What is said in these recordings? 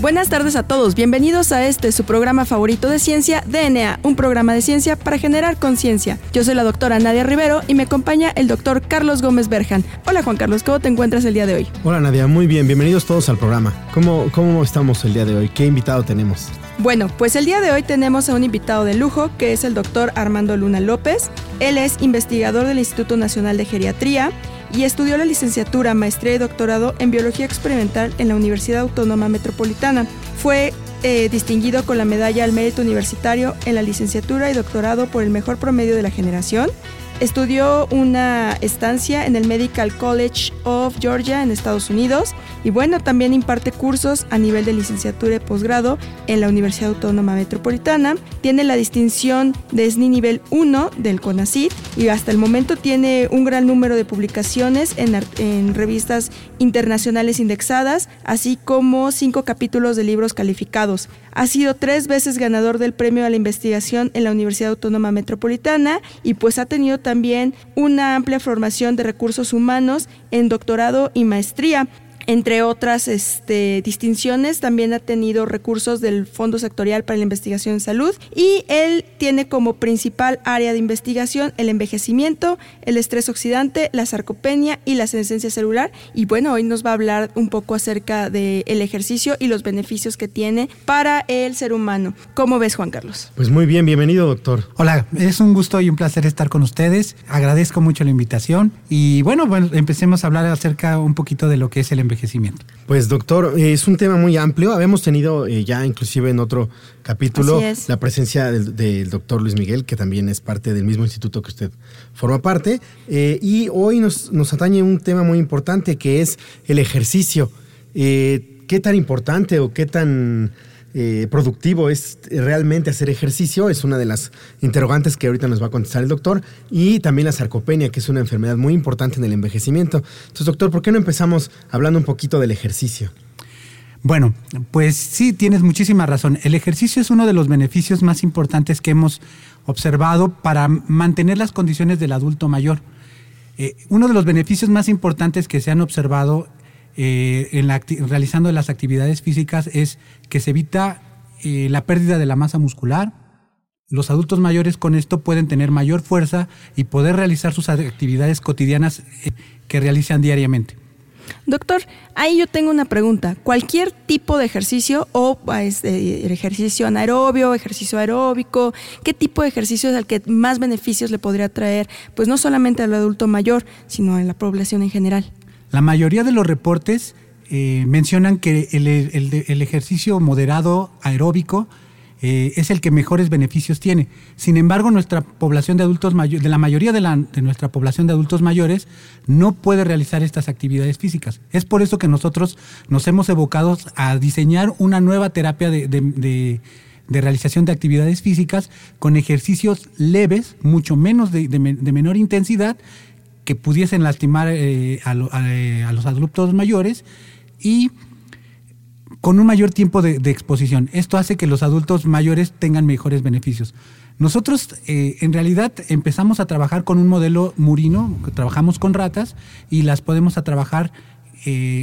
Buenas tardes a todos, bienvenidos a este su programa favorito de ciencia, DNA, un programa de ciencia para generar conciencia. Yo soy la doctora Nadia Rivero y me acompaña el doctor Carlos Gómez Berjan. Hola Juan Carlos, ¿cómo te encuentras el día de hoy? Hola Nadia, muy bien, bienvenidos todos al programa. ¿Cómo, cómo estamos el día de hoy? ¿Qué invitado tenemos? Bueno, pues el día de hoy tenemos a un invitado de lujo que es el doctor Armando Luna López. Él es investigador del Instituto Nacional de Geriatría y estudió la licenciatura, maestría y doctorado en biología experimental en la Universidad Autónoma Metropolitana. Fue eh, distinguido con la medalla al mérito universitario en la licenciatura y doctorado por el mejor promedio de la generación. Estudió una estancia en el Medical College of Georgia en Estados Unidos y bueno, también imparte cursos a nivel de licenciatura y posgrado en la Universidad Autónoma Metropolitana. Tiene la distinción de SNI nivel 1 del CONACYT y hasta el momento tiene un gran número de publicaciones en, en revistas internacionales indexadas, así como cinco capítulos de libros calificados. Ha sido tres veces ganador del premio a la investigación en la Universidad Autónoma Metropolitana y pues ha tenido también una amplia formación de recursos humanos en doctorado y maestría. Entre otras este, distinciones, también ha tenido recursos del Fondo Sectorial para la Investigación en Salud y él tiene como principal área de investigación el envejecimiento, el estrés oxidante, la sarcopenia y la senescencia celular. Y bueno, hoy nos va a hablar un poco acerca del ejercicio y los beneficios que tiene para el ser humano. ¿Cómo ves, Juan Carlos? Pues muy bien, bienvenido, doctor. Hola, es un gusto y un placer estar con ustedes. Agradezco mucho la invitación y bueno, bueno empecemos a hablar acerca un poquito de lo que es el envejecimiento pues doctor, es un tema muy amplio. Habíamos tenido eh, ya inclusive en otro capítulo la presencia del, doctor Luis Miguel, que también es parte del mismo instituto que usted forma parte. Eh, y hoy nos, nos, atañe un tema muy importante que es el ejercicio. Eh, ¿Qué tan importante o qué tan eh, productivo es realmente hacer ejercicio, es una de las interrogantes que ahorita nos va a contestar el doctor, y también la sarcopenia, que es una enfermedad muy importante en el envejecimiento. Entonces, doctor, ¿por qué no empezamos hablando un poquito del ejercicio? Bueno, pues sí, tienes muchísima razón. El ejercicio es uno de los beneficios más importantes que hemos observado para mantener las condiciones del adulto mayor. Eh, uno de los beneficios más importantes que se han observado eh, en la, realizando las actividades físicas es que se evita eh, la pérdida de la masa muscular. Los adultos mayores con esto pueden tener mayor fuerza y poder realizar sus actividades cotidianas eh, que realizan diariamente. Doctor, ahí yo tengo una pregunta. ¿Cualquier tipo de ejercicio o este, ejercicio anaerobio, ejercicio aeróbico, qué tipo de ejercicio es el que más beneficios le podría traer, pues no solamente al adulto mayor, sino a la población en general? La mayoría de los reportes eh, mencionan que el, ejercicio moderado aeróbico eh, es el que mejores beneficios tiene. Sin embargo, nuestra población de adultos mayores, de la mayoría de, nuestra población de adultos mayores, no puede realizar estas actividades físicas. Es por eso que nosotros nos hemos evocado a diseñar una nueva terapia de, realización de actividades físicas con ejercicios leves, mucho menos de menor intensidad que pudiesen lastimar eh, eh, a, los adultos mayores y con un mayor tiempo de, exposición. Esto hace que los adultos mayores tengan mejores beneficios. Nosotros eh, en realidad empezamos a trabajar con un modelo murino, trabajamos con ratas y las podemos a trabajar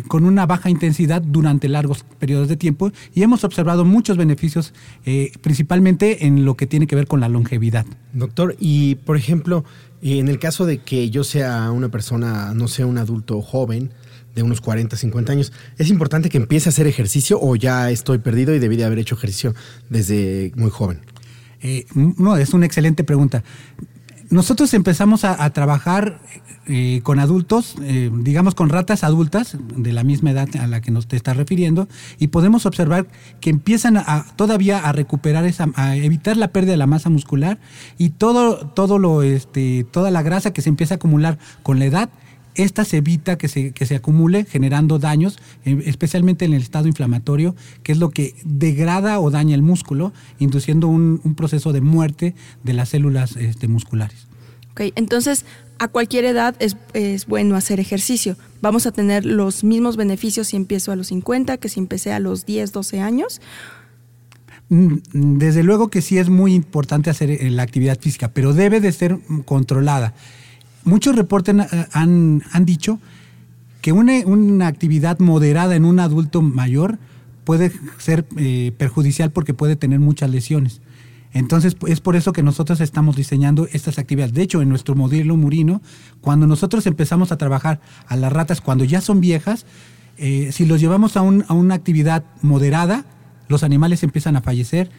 con una baja intensidad durante largos periodos de tiempo y hemos observado muchos beneficios, principalmente en lo que tiene que ver con la longevidad. Doctor, y por ejemplo, y en el caso de que yo sea una persona, no sea un adulto joven, de unos 40, 50 años, ¿es importante que empiece a hacer ejercicio o ya estoy perdido y debí de haber hecho ejercicio desde muy joven? Eh, no, es una excelente pregunta. Nosotros empezamos a, trabajar eh, con adultos, eh, digamos con ratas adultas de la misma edad a la que nos te estás refiriendo, y podemos observar que empiezan a, todavía a recuperar esa, a evitar la pérdida de la masa muscular y todo, todo lo, este, toda la grasa que se empieza a acumular con la edad esta se evita que se, que se acumule generando daños, eh, especialmente en el estado inflamatorio, que es lo que degrada o daña el músculo, induciendo un, proceso de muerte de las células este, musculares. Ok, entonces a cualquier edad es, es, bueno hacer ejercicio. Vamos a tener los mismos beneficios si empiezo a los 50 que si empecé a los 10, 12 años. Mm, desde luego que sí es muy importante hacer eh, la actividad física, pero debe de ser controlada. Muchos reportes han, han dicho que una, una, actividad moderada en un adulto mayor puede ser eh, perjudicial porque puede tener muchas lesiones. Entonces es por eso que nosotros estamos diseñando estas actividades. De hecho, en nuestro modelo murino, cuando nosotros empezamos a trabajar a las ratas cuando ya son viejas, eh, si los llevamos a, un, a una actividad moderada, los animales empiezan a fallecer.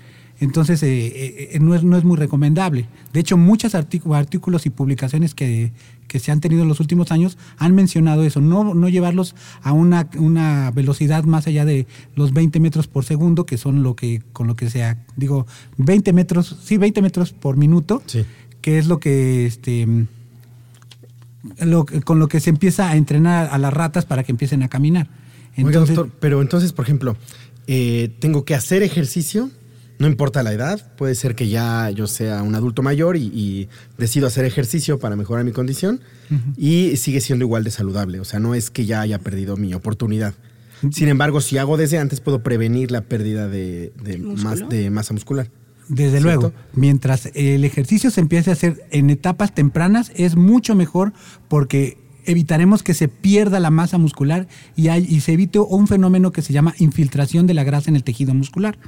Entonces, eh, eh, eh, no, es, no es muy recomendable. De hecho, muchos artículos y publicaciones que, se han tenido en los últimos años han mencionado eso, no, no llevarlos a una, una, velocidad más allá de los 20 metros por segundo, que son lo que, con lo que sea, digo, 20 metros, sí, 20 metros por minuto, que es lo que, este, con lo que se empieza a entrenar a las ratas para que empiecen a caminar. Entonces, doctor, pero entonces, por ejemplo, eh, tengo que hacer ejercicio, no importa la edad, puede ser que ya yo sea un adulto mayor y, decido hacer ejercicio para mejorar mi condición y sigue siendo igual de saludable, o sea, no es que ya haya perdido mi oportunidad. Sin embargo, si hago desde antes, puedo prevenir la pérdida de, de masa muscular. Desde luego, mientras el ejercicio se empiece a hacer en etapas tempranas, es mucho mejor porque evitaremos que se pierda la masa muscular y, y se evite un fenómeno que se llama infiltración de la grasa en el tejido muscular,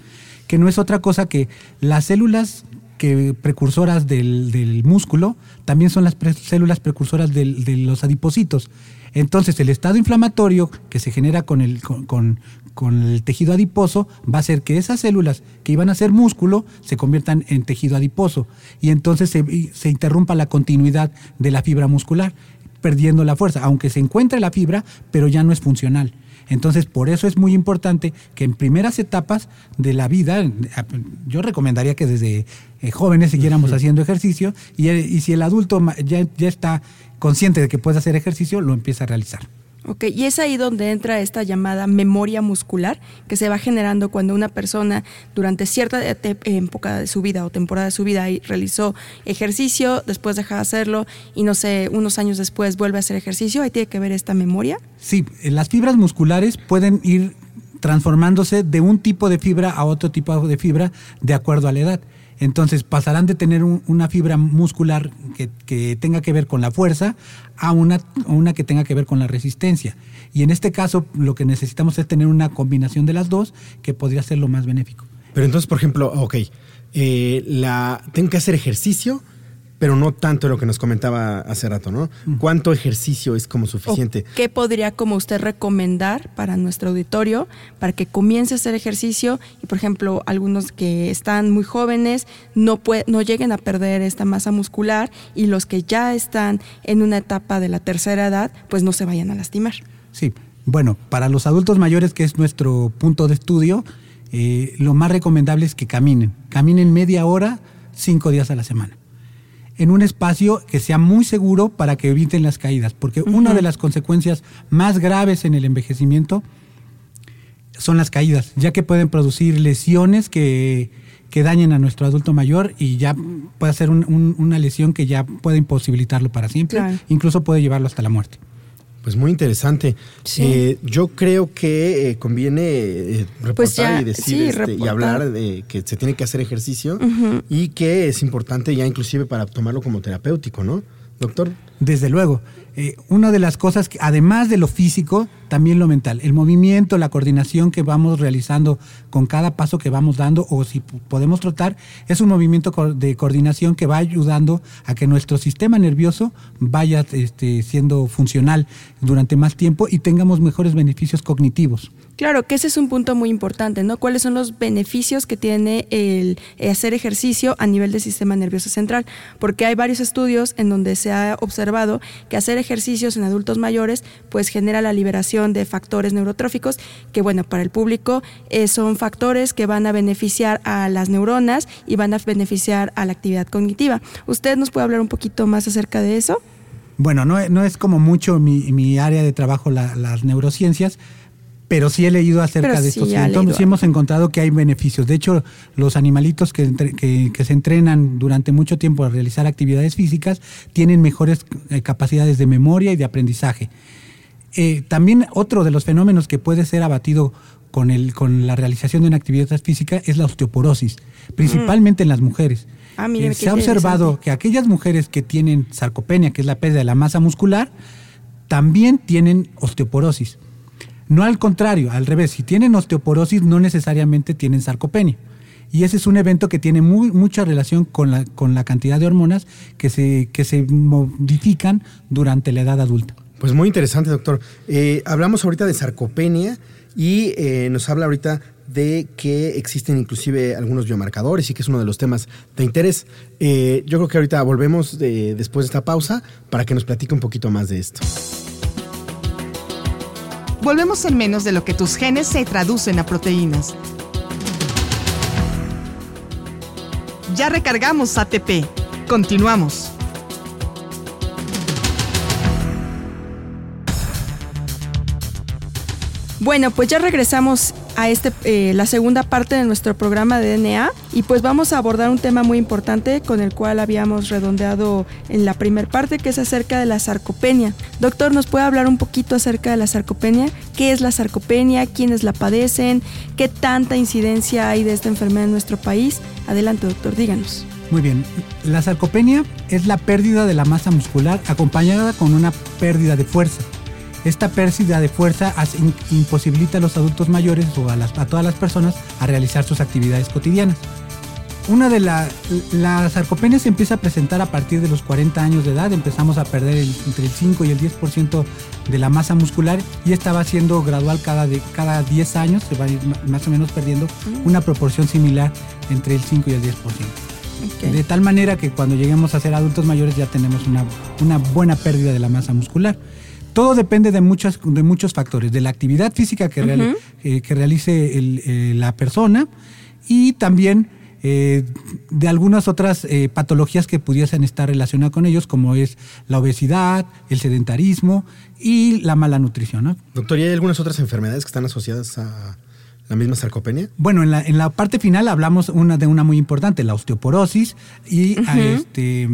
que no es otra cosa que las células que precursoras del, músculo también son las células precursoras de los adipocitos. Entonces, el estado inflamatorio que se genera con el, con, el tejido adiposo va a hacer que esas células que iban a ser músculo se conviertan en tejido adiposo y entonces se, se interrumpa la continuidad de la fibra muscular perdiendo la fuerza, aunque se encuentre la fibra, pero ya no es funcional. Entonces, por eso es muy importante que en primeras etapas de la vida, yo recomendaría que desde eh, jóvenes siguiéramos haciendo ejercicio y, y, si el adulto ya, ya está consciente de que puede hacer ejercicio, lo empieza a realizar. Ok, y es ahí donde entra esta llamada memoria muscular que se va generando cuando una persona durante cierta época de su vida o temporada de su vida realizó ejercicio, después deja de hacerlo y no sé, unos años después vuelve a hacer ejercicio, ahí tiene que ver esta memoria. Sí, las fibras musculares pueden ir transformándose de un tipo de fibra a otro tipo de fibra de acuerdo a la edad. Entonces pasarán de tener una fibra muscular que, tenga que ver con la fuerza a una, una que tenga que ver con la resistencia. Y en este caso lo que necesitamos es tener una combinación de las dos que podría ser lo más benéfico. Pero entonces, por ejemplo, ok, eh, la, tengo que hacer ejercicio pero no tanto lo que nos comentaba hace rato, ¿no? ¿Cuánto ejercicio es como suficiente? ¿Qué podría como usted recomendar para nuestro auditorio para que comience a hacer ejercicio y, por ejemplo, algunos que están muy jóvenes no, no lleguen a perder esta masa muscular y los que ya están en una etapa de la tercera edad, pues no se vayan a lastimar? Sí, bueno, para los adultos mayores, que es nuestro punto de estudio, eh, lo más recomendable es que caminen. Caminen media hora, cinco días a la semana en un espacio que sea muy seguro para que eviten las caídas, porque una de las consecuencias más graves en el envejecimiento son las caídas, ya que pueden producir lesiones que, dañen a nuestro adulto mayor y ya puede ser una lesión que ya puede imposibilitarlo para siempre, incluso puede llevarlo hasta la muerte. Pues muy interesante. Eh, yo creo que eh, conviene eh, pues reportar y decir este, y hablar de que se tiene que hacer ejercicio y que es importante ya inclusive para tomarlo como terapéutico, ¿no? Doctor. Desde luego. Eh, una de las cosas, que, además de lo físico, también lo mental. El movimiento, la coordinación que vamos realizando con cada paso que vamos dando, o si podemos trotar, es un movimiento de coordinación que va ayudando a que nuestro sistema nervioso vaya este, siendo funcional durante más tiempo y tengamos mejores beneficios cognitivos. Claro, que ese es un punto muy importante, ¿no? ¿Cuáles son los beneficios que tiene el hacer ejercicio a nivel del sistema nervioso central? Porque hay varios estudios en donde se ha observado que hacer ejercicios en adultos mayores pues genera la liberación de factores neurotróficos que, bueno, para el público eh, son factores que van a beneficiar a las neuronas y van a beneficiar a la actividad cognitiva. ¿Usted nos puede hablar un poquito más acerca de eso? Bueno, no, es como mucho mi, área de trabajo las neurociencias, pero sí he leído acerca de estos síntomas y hemos encontrado que hay beneficios. De hecho, los animalitos que, que, se entrenan durante mucho tiempo a realizar actividades físicas tienen mejores eh, capacidades de memoria y de aprendizaje. Eh, también otro de los fenómenos que puede ser abatido con, el, con la realización de una actividad física es la osteoporosis, principalmente en las mujeres. Ah, eh, se ha observado que aquellas mujeres que tienen sarcopenia, que es la pérdida de la masa muscular, también tienen osteoporosis. No al contrario, al revés, si tienen osteoporosis no necesariamente tienen sarcopenia. Y ese es un evento que tiene muy, mucha relación con la, con la cantidad de hormonas que se, que se modifican durante la edad adulta. Pues muy interesante, doctor. Eh, hablamos ahorita de sarcopenia y eh, nos habla ahorita de que existen inclusive algunos biomarcadores y que es uno de los temas de interés. Eh, yo creo que ahorita volvemos después de esta pausa para que nos platique un poquito más de esto. Volvemos en menos de lo que tus genes se traducen a proteínas. Ya recargamos ATP. Continuamos. Bueno, pues ya regresamos a este, eh, la segunda parte de nuestro programa de DNA y pues vamos a abordar un tema muy importante con el cual habíamos redondeado en la primera parte que es acerca de la sarcopenia. Doctor, ¿nos puede hablar un poquito acerca de la sarcopenia? ¿Qué es la sarcopenia? ¿Quiénes la padecen? ¿Qué tanta incidencia hay de esta enfermedad en nuestro país? Adelante, doctor, díganos. Muy bien, la sarcopenia es la pérdida de la masa muscular acompañada con una pérdida de fuerza. Esta pérdida de fuerza imposibilita a los adultos mayores o a, todas las personas a realizar sus actividades cotidianas. Una de la, la sarcopenia se empieza a presentar a partir de los 40 años de edad, empezamos a perder entre el 5 y el 10% de la masa muscular y esta va siendo gradual cada, de, cada 10 años, se va más o menos perdiendo mm. una proporción similar entre el 5 y el 10%. De tal manera que cuando lleguemos a ser adultos mayores ya tenemos una, una buena pérdida de la masa muscular. Todo depende de, muchos, de muchos factores, de la actividad física que, eh, que realice eh, la persona y también eh, de algunas otras patologías que pudiesen estar relacionadas con ellos, como es la obesidad, el sedentarismo y la mala nutrición. Doctor, ¿y hay algunas otras enfermedades que están asociadas a la misma sarcopenia? Bueno, en la, en la parte final hablamos una, de una muy importante, la osteoporosis y este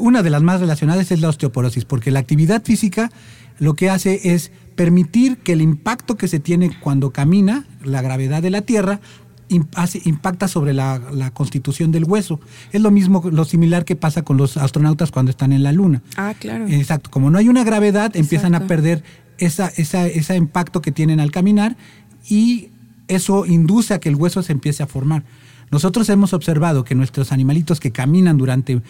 una de las más relacionadas es la osteoporosis, porque la actividad física lo que hace es permitir que el impacto que se tiene cuando camina, la gravedad de la Tierra, impacta sobre la, constitución del hueso. Es lo mismo, lo similar que pasa con los astronautas cuando están en la Luna. Ah, claro. Exacto. Como no hay una gravedad, empiezan a perder esa, ese impacto que tienen al caminar y eso induce a que el hueso se empiece a formar. Nosotros hemos observado que nuestros animalitos que caminan durante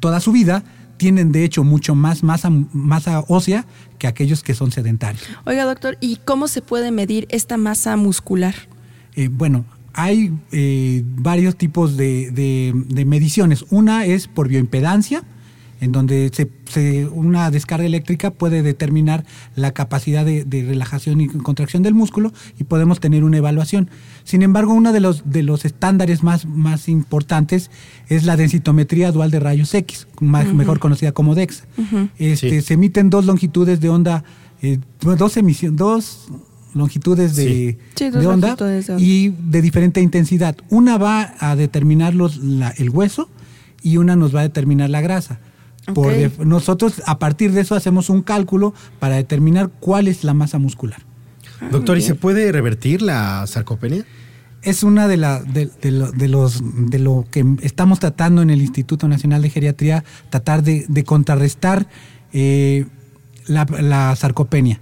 toda su vida tienen de hecho mucho más masa, masa ósea que aquellos que son sedentarios. Oiga, doctor, ¿y cómo se puede medir esta masa muscular? Eh, bueno, hay eh, varios tipos de, mediciones. Una es por bioimpedancia, en donde se, una descarga eléctrica puede determinar la capacidad de, relajación y contracción del músculo y podemos tener una evaluación. Sin embargo, uno de los, de los estándares más, más importantes es la densitometría dual de rayos X, mejor conocida como DEXA. este, Se emiten dos longitudes de onda, eh, dos emisiones, dos longitudes de, onda y de diferente intensidad. Una va a determinar el hueso y una nos va a determinar la grasa nosotros a partir de eso hacemos un cálculo para determinar cuál es la masa muscular. Ah, Doctor, ¿y se puede revertir la sarcopenia? Es una de, la, de, los, de lo que estamos tratando en el Instituto Nacional de Geriatría, tratar de, contrarrestar eh, la, sarcopenia.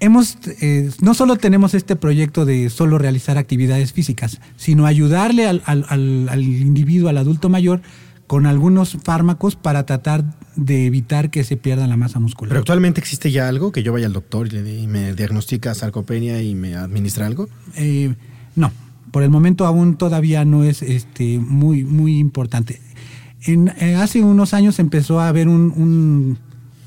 Hemos, eh, no solo tenemos este proyecto de solo realizar actividades físicas, sino ayudarle al, al individuo, al adulto mayor, con algunos fármacos para tratar de evitar que se pierda la masa muscular. ¿Pero actualmente existe ya algo que yo vaya al doctor y, me diagnostica sarcopenia y me administra algo? Eh, no, por el momento aún todavía no es este, muy, muy importante. En, eh, hace unos años empezó a haber un,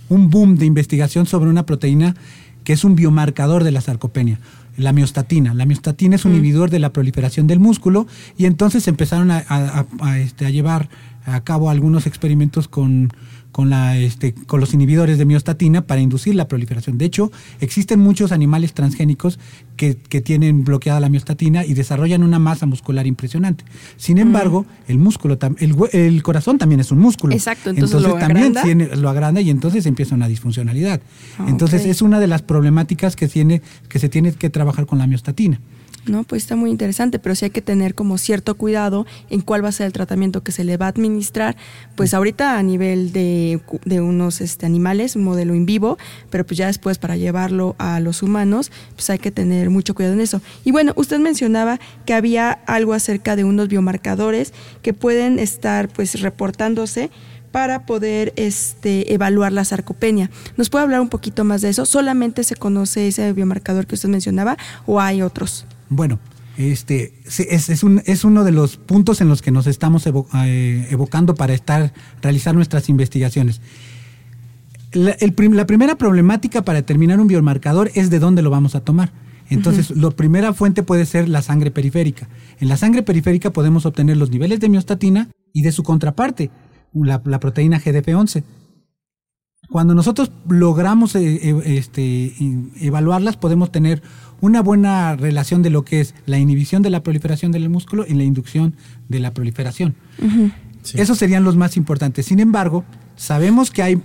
un, boom de investigación sobre una proteína que es un biomarcador de la sarcopenia la miostatina. La miostatina es un mm. inhibidor de la proliferación del músculo y entonces empezaron a, este, a llevar a cabo algunos experimentos con, con, la, este, con los inhibidores de miostatina para inducir la proliferación. De hecho, existen muchos animales transgénicos que, tienen bloqueada la miostatina y desarrollan una masa muscular impresionante. Sin embargo, el músculo, el, el, corazón también es un músculo. Exacto, entonces, lo también Tiene, lo agranda y entonces empieza una disfuncionalidad. Ah, entonces es una de las problemáticas que, tiene, que se tiene que trabajar con la miostatina. ¿No? Pues está muy interesante, pero sí hay que tener como cierto cuidado en cuál va a ser el tratamiento que se le va a administrar, pues ahorita a nivel de, de unos este, animales, un modelo in vivo, pero pues ya después para llevarlo a los humanos, pues hay que tener mucho cuidado en eso. Y bueno, usted mencionaba que había algo acerca de unos biomarcadores que pueden estar pues reportándose para poder este, evaluar la sarcopenia. ¿Nos puede hablar un poquito más de eso? ¿Solamente se conoce ese biomarcador que usted mencionaba o hay otros? Bueno, este es, uno de los puntos en los que nos estamos eh, evocando para estar realizar nuestras investigaciones. La, primera problemática para determinar un biomarcador es de dónde lo vamos a tomar. Entonces, la primera fuente puede ser la sangre periférica. En la sangre periférica podemos obtener los niveles de miostatina y de su contraparte, la, proteína GDP11. Cuando nosotros logramos eh, eh, este, evaluarlas, podemos tener una buena relación de lo que es la inhibición de la proliferación del músculo y la inducción de la proliferación. Esos serían los más importantes. Sin embargo, sabemos que hay,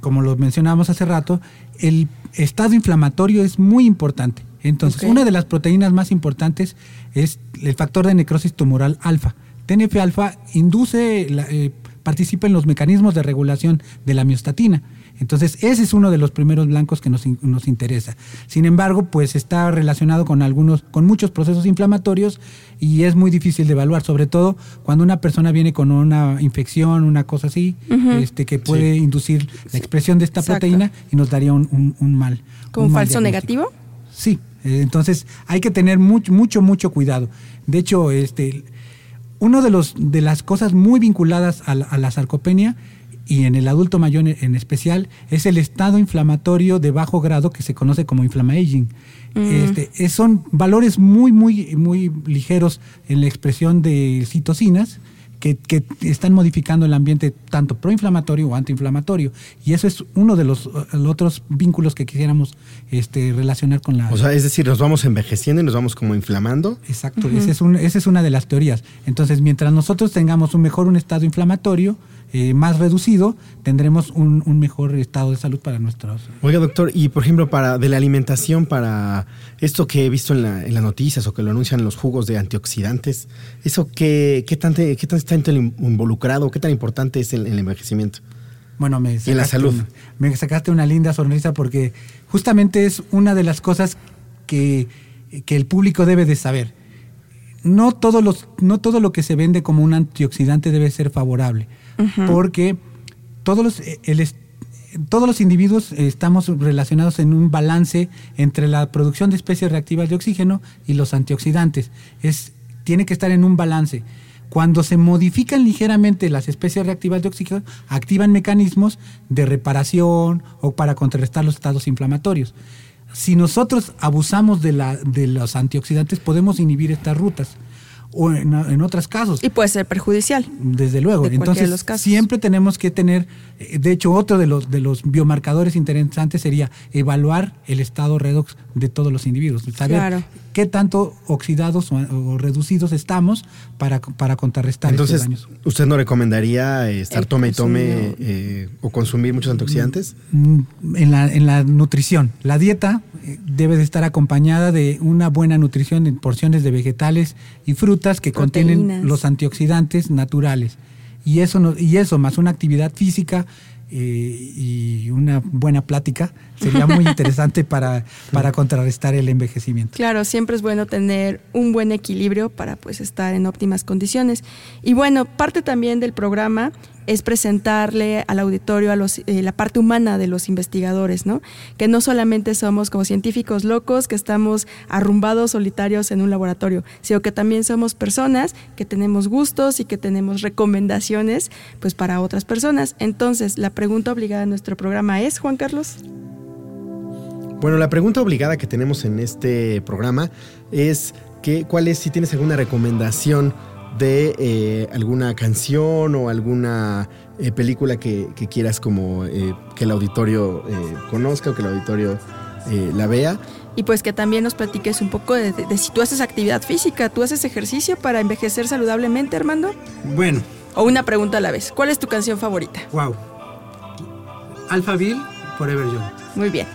como lo mencionábamos hace rato, el estado inflamatorio es muy importante. Entonces, una de las proteínas más importantes es el factor de necrosis tumoral alfa. TNF-alfa induce, eh, participa en los mecanismos de regulación de la miostatina. Entonces, ese es uno de los primeros blancos que nos, interesa. Sin embargo, pues está relacionado con algunos, con muchos procesos inflamatorios y es muy difícil de evaluar, sobre todo cuando una persona viene con una infección, una cosa así, este, que puede inducir la expresión de esta proteína y nos daría un, mal. ¿Con un falso negativo? Sí, eh, entonces hay que tener mucho, mucho, mucho cuidado. De hecho, este, uno de los de las cosas muy vinculadas a la sarcopenia y en el adulto mayor en especial es el estado inflamatorio de bajo grado que se conoce como inflammaging. Mm. Este, son valores muy, muy, muy ligeros en la expresión de citocinas que, están modificando el ambiente tanto proinflamatorio o antiinflamatorio. Y eso es uno de los, otros vínculos que quisiéramos este, relacionar con la... O sea, es decir, nos vamos envejeciendo y nos vamos como inflamando. Exacto, esa, es esa es una de las teorías. Entonces, mientras nosotros tengamos un mejor un estado inflamatorio, eh, más reducido, tendremos un, mejor estado de salud para nuestros. Oiga, doctor, y por ejemplo, para de la alimentación, para esto que he visto en, la, en las noticias o que lo anuncian los jugos de antioxidantes, ¿eso qué, qué, tan, qué tan está involucrado, qué tan importante es el, el envejecimiento? Bueno, me en la salud. me sacaste una linda sonrisa porque justamente es una de las cosas que, que el público debe de saber. No, todos los, no todo lo que se vende como un antioxidante debe ser favorable porque todos los, todos los individuos estamos relacionados en un balance entre la producción de especies reactivas de oxígeno y los antioxidantes. Es, tiene que estar en un balance. Cuando se modifican ligeramente las especies reactivas de oxígeno, activan mecanismos de reparación o para contrarrestar los estados inflamatorios. Si nosotros abusamos de, la, de los antioxidantes, podemos inhibir estas rutas o en, en otros casos. Y puede ser perjudicial. Desde luego. Entonces, siempre tenemos que tener, eh, de hecho, otro de los, de los biomarcadores interesantes sería evaluar el estado redox de todos los individuos. Saber qué tanto oxidados o, reducidos estamos para, para contrarrestar Entonces, estos daños. ¿usted no recomendaría eh, estar tome y tome eh, o consumir muchos antioxidantes? Mm, en la, en la nutrición. La dieta debe de estar acompañada de una buena nutrición en porciones de vegetales y frutas que contienen los antioxidantes naturales. Y eso, y eso más una actividad física eh, y una buena plática sería muy interesante para, para contrarrestar el envejecimiento. Claro, siempre es bueno tener un buen equilibrio para pues estar en óptimas condiciones. Y bueno, parte también del programa es presentarle al auditorio a los, eh, la parte humana de los investigadores, ¿no? Que no solamente somos como científicos locos que estamos arrumbados solitarios en un laboratorio, sino que también somos personas que tenemos gustos y que tenemos recomendaciones pues para otras personas. Entonces, la pregunta obligada a nuestro programa es, Juan Carlos. Bueno, la pregunta obligada que tenemos en este programa es que, cuál es si tienes alguna recomendación de eh, alguna canción o alguna eh, película que, quieras como eh, que el auditorio conozca o que el auditorio la vea. Y pues que también nos platiques un poco de, si tú haces actividad física, tú haces ejercicio para envejecer saludablemente, Armando. Bueno. O una pregunta a la vez. ¿Cuál es tu canción favorita? Wow. Alphaville, Forever Young. Muy bien.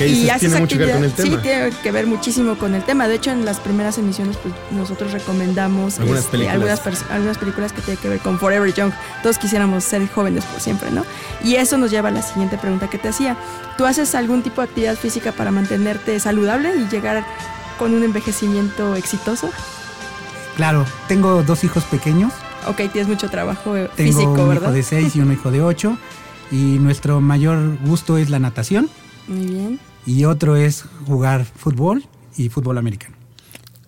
Y tiene mucho que ver con el tema. Sí, tiene que ver muchísimo con el tema. De hecho, en las primeras emisiones, pues nosotros recomendamos algunas, este, películas. Algunas, películas que tienen que ver con Forever Young. Todos quisiéramos ser jóvenes por siempre, ¿no? Y eso nos lleva a la siguiente pregunta que te hacía. ¿Tú haces algún tipo de actividad física para mantenerte saludable y llegar con un envejecimiento exitoso? Claro, tengo dos hijos pequeños. Ok, tienes mucho trabajo físico, un hijo de seis y un hijo de ocho. Y nuestro mayor gusto es la natación. Muy bien. Y otro es jugar fútbol y fútbol americano.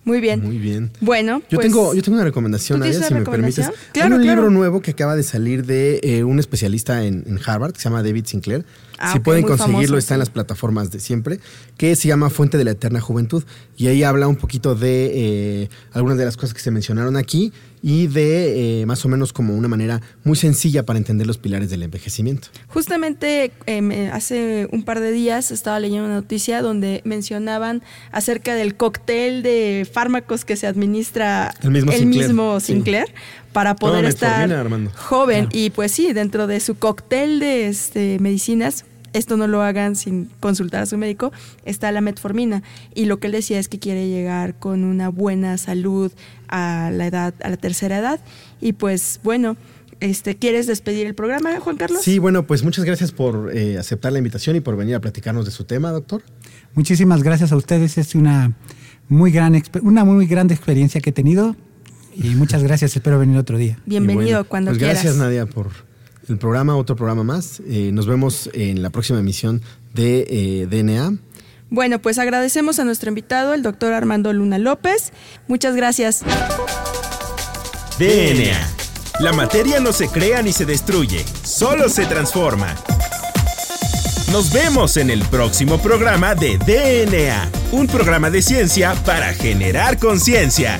Muy bien. Muy bien. Bueno, yo pues, tengo yo tengo una recomendación, Nadia, si me permites. Claro, Hay un libro nuevo que acaba de salir de eh, un especialista en, Harvard que se llama David Sinclair. Ah, si pueden conseguirlo, está en las plataformas de siempre, que se llama Fuente de la Eterna Juventud. Y ahí habla un poquito de eh, algunas de las cosas que se mencionaron aquí y de eh, más o menos como una manera muy sencilla para entender los pilares del envejecimiento. Justamente em, eh, hace un par de días estaba leyendo una noticia donde mencionaban acerca del cóctel de fármacos que se administra el mismo Sinclair, para poder estar joven. Y pues sí, dentro de su cóctel de este, medicinas esto no lo hagan sin consultar a su médico, está la metformina. Y lo que él decía es que quiere llegar con una buena salud a la edad, a la tercera edad. Y pues bueno, este, ¿quieres despedir el programa, Juan Carlos? Sí, bueno, pues muchas gracias por eh, aceptar la invitación y por venir a platicarnos de su tema, doctor. Muchísimas gracias a ustedes. Es una muy gran, una muy grande experiencia que he tenido. Y muchas gracias, espero venir otro día. Bienvenido cuando pues quieras. Gracias, Nadia, por el programa, otro programa más. Eh, nos vemos en la próxima emisión de eh, DNA. Bueno, pues agradecemos a nuestro invitado, el doctor Armando Luna López. Muchas gracias. DNA. La materia no se crea ni se destruye, solo se transforma. Nos vemos en el próximo programa de DNA, un programa de ciencia para generar conciencia.